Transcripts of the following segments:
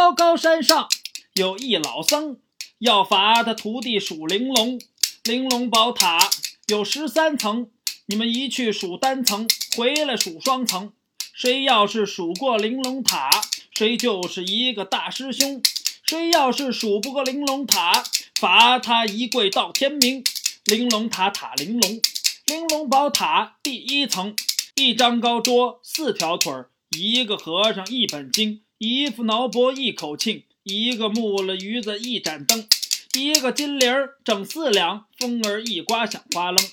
高高山上有一老僧，要罚他徒弟数玲珑。玲珑宝塔有十三层，你们一去数单层，回来数双层。谁要是数过玲珑塔，谁就是一个大师兄。谁要是数不过玲珑塔，罚他一跪到天明。玲珑塔塔玲珑，玲珑宝塔第一层，一张高桌，四条腿儿，一个和尚一本经，一副挠脖一口磬，一个木了鱼子一盏灯。一个金铃儿整四两，风儿一刮响哗楞。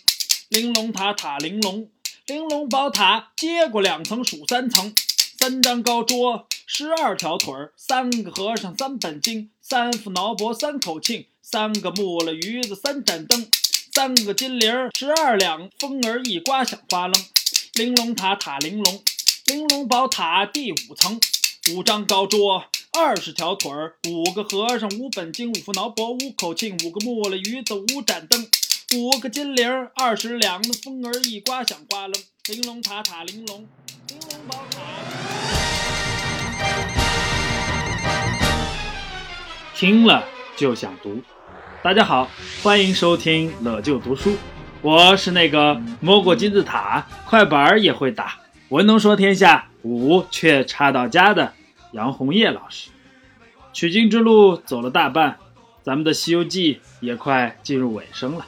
玲珑塔塔玲珑，玲珑宝塔接过两层数三层。三张高桌，十二条腿儿，三个和尚三本经，三副挠脖三口磬，三个木了鱼子三盏灯，三个金铃儿十二两，风儿一刮响哗楞。玲珑塔塔玲珑，玲珑宝塔第五层，五张高桌。二十条腿儿，五个和尚，五本经，五副挠脖，五口磬，五个木了鱼子，五盏灯，五个金铃儿，二十两，风儿一刮响哗楞。玲珑塔塔玲珑，玲珑宝塔。听了就想读。大家好，欢迎收听乐就读书，我是那个摸过金字塔，快板儿也会打，文能说天下，武却差到家的。杨红叶老师，取经之路走了大半，咱们的《西游记》也快进入尾声了。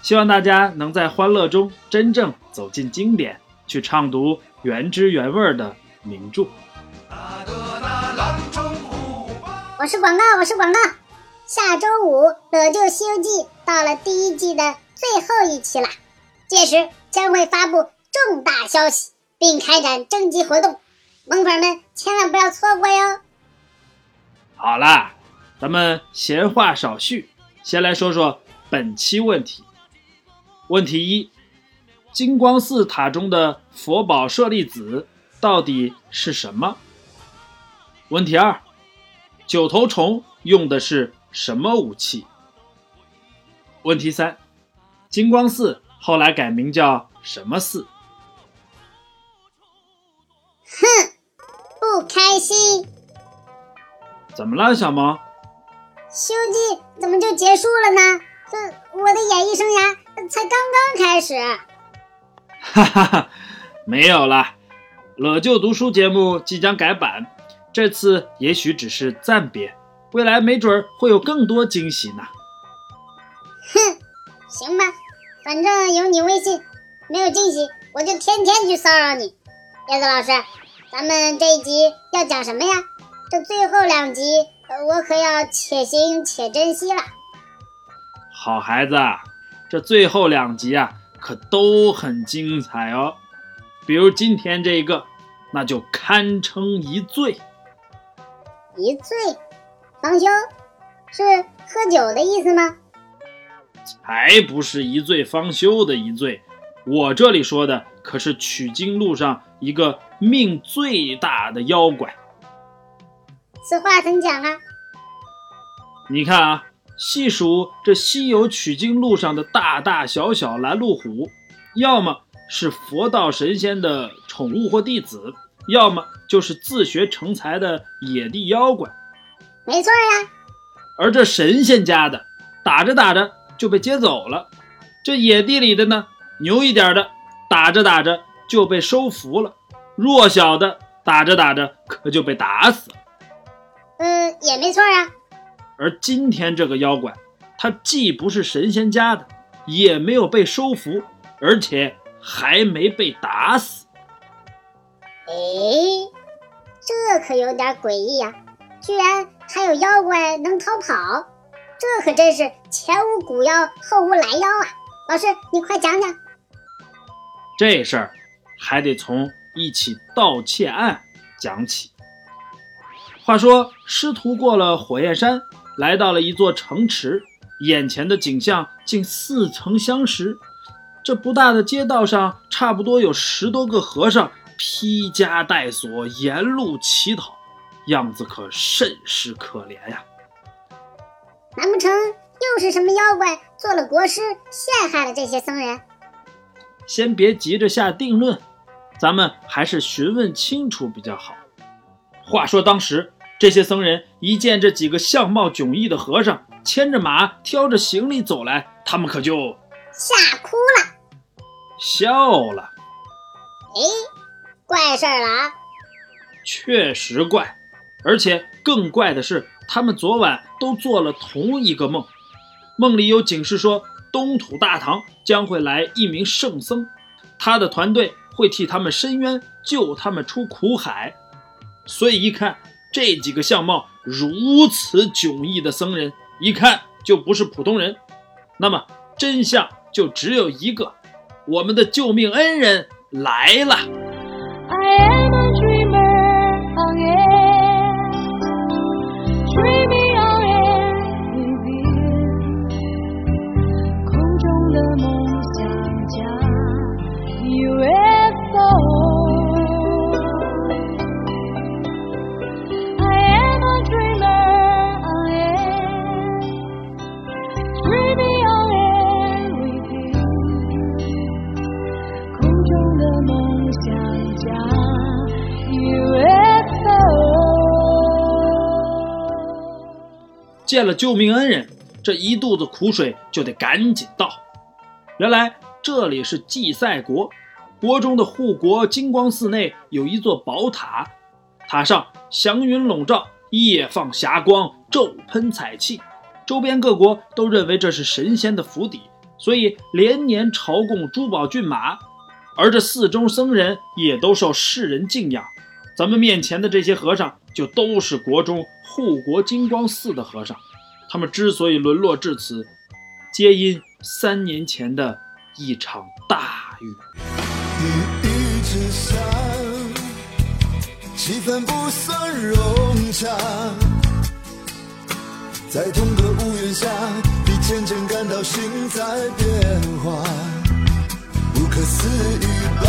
希望大家能在欢乐中真正走进经典，去畅读原汁原味的名著。我是广告，我是广告。下周五《乐就西游记》到了第一季的最后一期了，届时将会发布重大消息，并开展征集活动。萌粉们千万不要错过哟！好啦，咱们闲话少叙，先来说说本期问题。问题一：金光寺塔中的佛宝舍利子到底是什么？问题二：九头虫用的是什么武器？问题三：金光寺后来改名叫什么寺？哼！不开心？怎么了，小猫？《西游记》怎么就结束了呢？这我的演艺生涯才刚刚开始。哈哈哈，没有了。乐就读书节目即将改版，这次也许只是暂别，未来没准会有更多惊喜呢。哼，行吧，反正有你微信，没有惊喜我就天天去骚扰你，叶子老师。咱们这一集要讲什么呀？这最后两集，我可要且行且珍惜了。好孩子，这最后两集啊，可都很精彩哦。比如今天这一个，那就堪称一醉。一醉，方休，是喝酒的意思吗？才不是一醉方休的一醉，我这里说的可是取经路上一个。命最大的妖怪，此话怎讲啊？你看啊，细数这西游取经路上的大大小小拦路虎，要么是佛道神仙的宠物或弟子，要么就是自学成才的野地妖怪。没错呀。而这神仙家的，打着打着就被接走了；这野地里的呢，牛一点的，打着打着就被收服了。弱小的打着打着可就被打死了，嗯，也没错啊。而今天这个妖怪，他既不是神仙家的，也没有被收服，而且还没被打死。哎，这可有点诡异呀！居然还有妖怪能逃跑，这可真是前无古妖后无来妖啊！老师，你快讲讲。这事儿还得从。一起盗窃案讲起。话说，师徒过了火焰山，来到了一座城池，眼前的景象竟似曾相识。这不大的街道上，差不多有十多个和尚披枷带锁，沿路乞讨，样子可甚是可怜呀。难不成又是什么妖怪做了国师，陷害了这些僧人？先别急着下定论。咱们还是询问清楚比较好。话说当时这些僧人一见这几个相貌迥异的和尚牵着马、挑着行李走来，他们可就吓哭了，笑了。哎，怪事儿了啊！确实怪，而且更怪的是，他们昨晚都做了同一个梦，梦里有警示说，东土大唐将会来一名圣僧，他的团队会替他们伸冤，救他们出苦海。所以一看。这几个相貌如此迥异的僧人，一看就不是普通人。那么真相就只有一个：我们的救命恩人来了。救命恩人，这一肚子苦水就得赶紧倒。原来这里是祭赛国，国中的护国金光寺内有一座宝塔，塔上祥云笼罩，夜放霞光，昼喷彩气，周边各国都认为这是神仙的府邸，所以连年朝贡珠宝骏马。而这寺中僧人也都受世人敬仰。咱们面前的这些和尚，就都是国中护国金光寺的和尚。他们之所以沦落至此，皆因三年前的一场大雨。雨一直下，气氛不算融洽。在同个屋檐下，你渐渐感到心在变化，不可思议吧？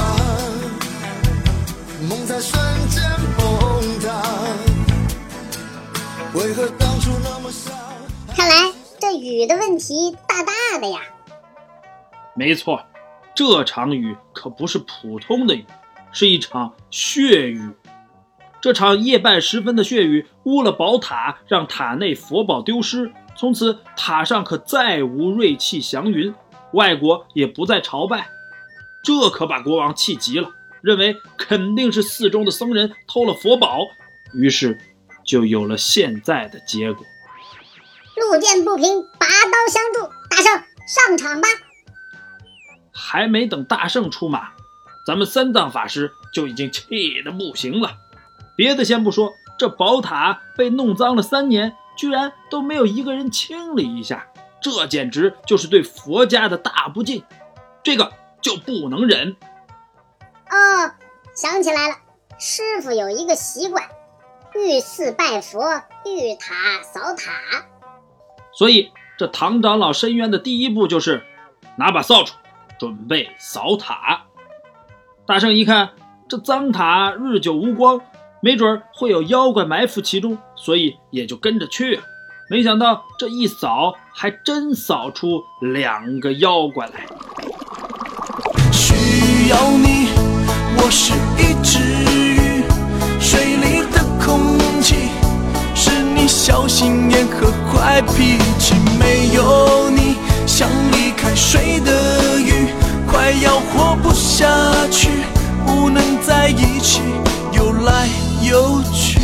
梦在瞬间崩塌，为何当初那么傻？看来这雨的问题大大的呀。没错，这场雨可不是普通的雨，是一场血雨。这场夜半时分的血雨污了宝塔，让塔内佛宝丢失，从此塔上可再无瑞气祥云，外国也不再朝拜。这可把国王气急了。认为肯定是寺中的僧人偷了佛宝，于是就有了现在的结果。路见不平，拔刀相助。大圣上场吧！还没等大圣出马，咱们三藏法师就已经气得不行了。别的先不说，这宝塔被弄脏了三年，居然都没有一个人清理一下，这简直就是对佛家的大不敬。这个就不能忍。哦，想起来了，师傅有一个习惯，遇寺拜佛，遇塔扫塔。所以这唐长老申冤的第一步就是拿把扫帚，准备扫塔。大圣一看这脏塔日久无光，没准会有妖怪埋伏其中，所以也就跟着去。没想到这一扫，还真扫出两个妖怪来。需要你。我是一只小心眼和坏脾气。没有你，像离开水的鱼，快要活不下去，不能在一起游来游去。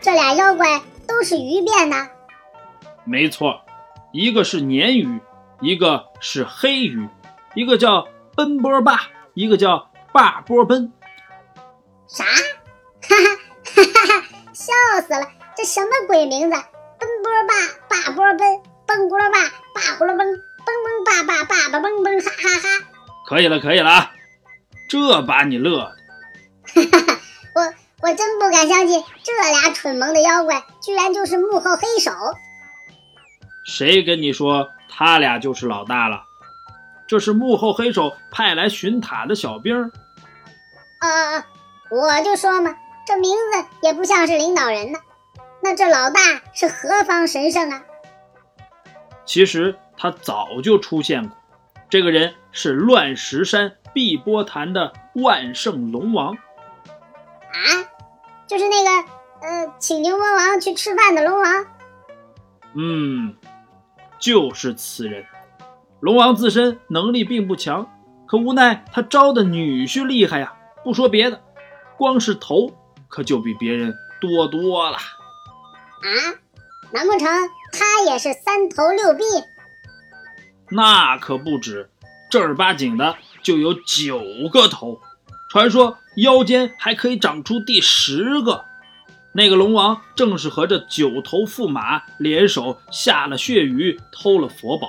这俩妖怪都是鱼变的？没错，一个是鲶鱼。一个是黑鱼，一个叫奔波霸，一个叫霸波奔。啥？哈哈哈哈哈！笑死了，这什么鬼名字？奔波霸，霸波奔，蹦咕噜霸，霸呼噜蹦，蹦蹦霸霸，霸霸蹦蹦，哈哈哈！可以了，可以了啊！这把你乐的。哈哈哈！我我真不敢相信，这俩蠢萌的妖怪居然就是幕后黑手。谁跟你说？他俩就是老大了，这是幕后黑手派来巡塔的小兵。啊，我就说嘛，这名字也不像是领导人呢。那这老大是何方神圣啊？其实他早就出现过，这个人是乱石山碧波潭的万圣龙王。啊，就是那个呃，请牛魔王去吃饭的龙王。嗯，就是此人。龙王自身能力并不强，可无奈他招的女婿厉害呀。不说别的，光是头可就比别人多多了。啊，难不成他也是三头六臂？那可不止，正儿八经的就有九个头。传说腰间还可以长出第十个。那个龙王正是和这九头驸马联手下了血雨，偷了佛宝。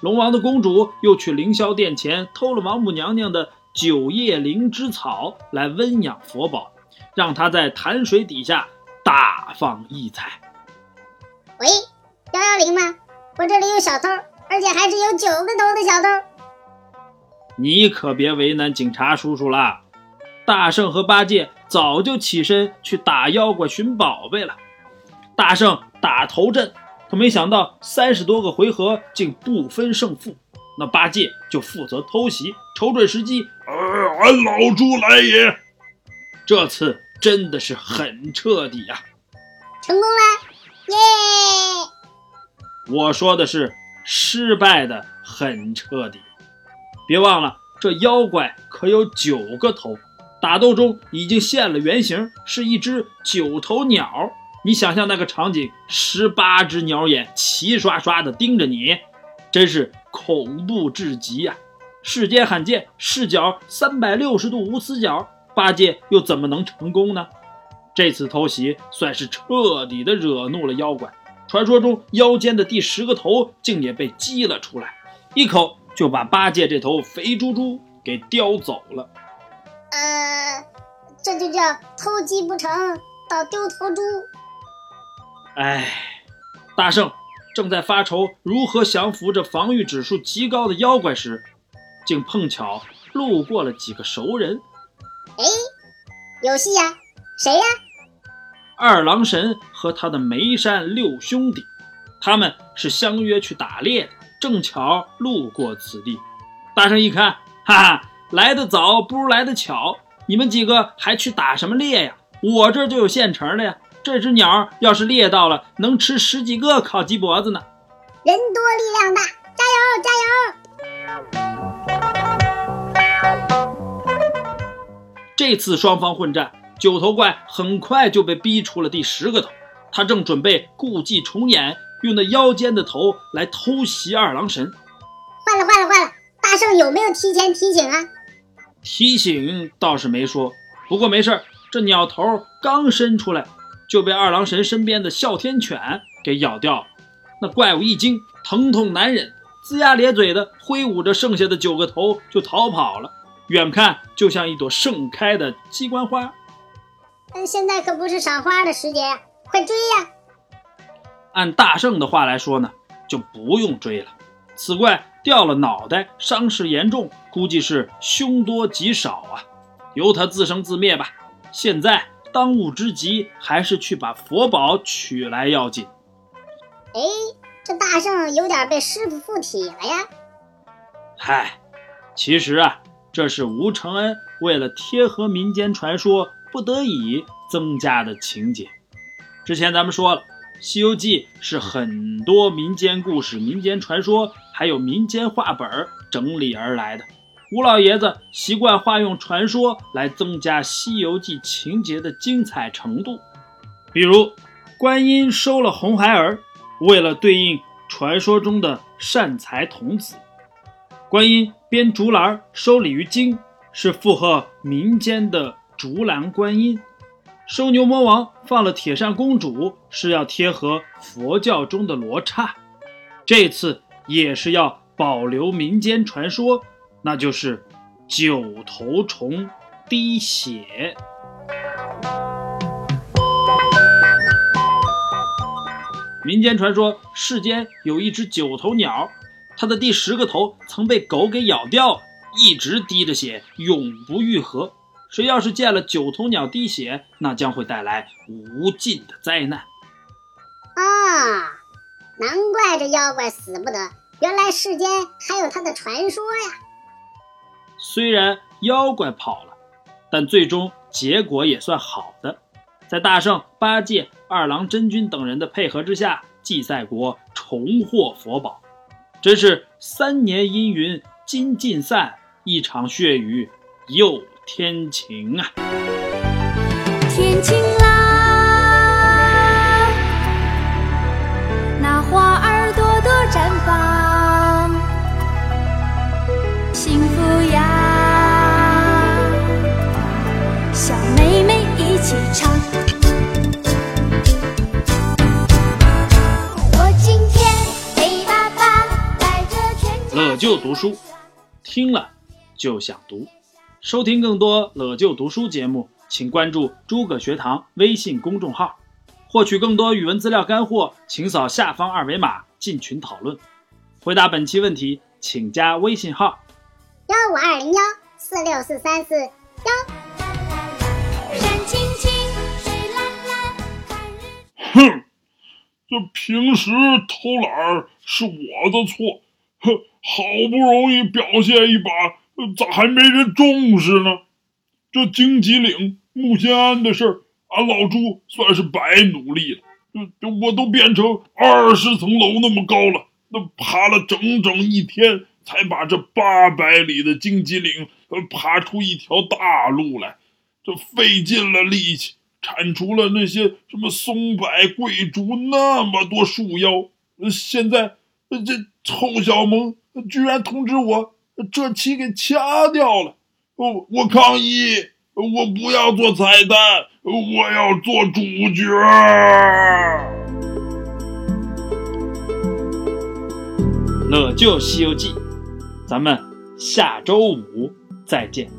龙王的公主又去凌霄殿前偷了王母娘娘的九叶灵芝草来温养佛宝，让他在潭水底下大放异彩。喂，幺幺零吗？我这里有小偷，而且还是有九个头的小偷。你可别为难警察叔叔啦！大圣和八戒早就起身去打妖怪寻宝贝了。大圣打头阵，可没想到三十多个回合竟不分胜负。那八戒就负责偷袭，瞅准时机，呃，俺老猪来也！这次真的是很彻底呀！成功了，耶！我说的是失败的很彻底。别忘了，这妖怪可有九个头，打斗中已经现了原形，是一只九头鸟。你想象那个场景，十八只鸟眼齐刷刷的盯着你，真是恐怖至极呀！世间罕见，视角三百六十度无死角，八戒又怎么能成功呢？这次偷袭算是彻底的惹怒了妖怪，传说中腰间的第十个头竟也被激了出来，一口。就把八戒这头肥猪猪给叼走了。呃，这就叫偷鸡不成倒丢头猪。哎，大圣正在发愁如何降服这防御指数极高的妖怪时，竟碰巧路过了几个熟人。哎，有戏呀！谁呀？二郎神和他的眉山六兄弟，他们是相约去打猎的。正巧路过此地，大圣一看，哈哈，来得早不如来得巧。你们几个还去打什么猎呀？我这就有现成的呀。这只鸟要是猎到了，能吃十几个烤鸡脖子呢。人多力量大，加油加这次双方混战，九头怪很快就被逼出了第十个头，他正准备故伎重演。用那腰间的头来偷袭二郎神，坏了坏了坏了！大圣有没有提前提醒啊？提醒倒是没说，不过没事儿这鸟头刚伸出来，就被二郎神身边的哮天犬给咬掉了。那怪物一惊，疼痛难忍，龇牙咧嘴的挥舞着剩下的九个头就逃跑了。远看就像一朵盛开的鸡冠花。但现在可不是赏花的时节呀，快追呀！按大圣的话来说呢，就不用追了。此怪掉了脑袋，伤势严重，估计是凶多吉少啊，由他自生自灭吧。现在当务之急还是去把佛宝取来要紧。哎，这大圣有点被师傅附体了呀。嗨，其实啊，这是吴承恩为了贴合民间传说，不得已增加的情节。之前咱们说了。《西游记》是很多民间故事、民间传说，还有民间话本整理而来的。吴老爷子习惯化用传说来增加《西游记》情节的精彩程度。比如，观音收了红孩儿，为了对应传说中的善财童子；观音编竹篮收鲤鱼精，是附和民间的竹篮观音。收牛魔王放了铁扇公主，是要贴合佛教中的罗刹。这次也是要保留民间传说，那就是九头虫滴血。民间传说，世间有一只九头鸟，它的第十个头曾被狗给咬掉，一直滴着血，永不愈合。谁要是见了九头鸟滴血，那将会带来无尽的灾难。啊，难怪这妖怪死不得，原来世间还有他的传说呀！虽然妖怪跑了，但最终结果也算好的。在大圣、八戒、二郎真君等人的配合之下，祭赛国重获佛宝，真是三年阴云今尽散，一场血雨又天晴啊！天晴了，就读书，听了就想读。收听更多乐就读书节目，请关注诸葛学堂微信公众号。获取更多语文资料干货，请扫下方二维码进群讨论。回答本期问题，请加微信号幺五二零幺四六四三四幺。山青青，水蓝蓝，看日哼，这平时偷懒是我的错，哼，呵好不容易表现一把，咋还没人重视呢？这荆棘岭、木仙庵的事儿，俺老朱算是白努力了。这这我都变成二十层楼那么高了，那爬了整整一天，才把这八百里的荆棘岭呃爬出一条大路来，这费尽了力气。铲除了那些什么松柏、桂竹那么多树妖，现在呃这臭小萌居然通知我这期给掐掉了，我我抗议，我不要做彩蛋，我要做主角。乐就西游记，咱们下周五再见。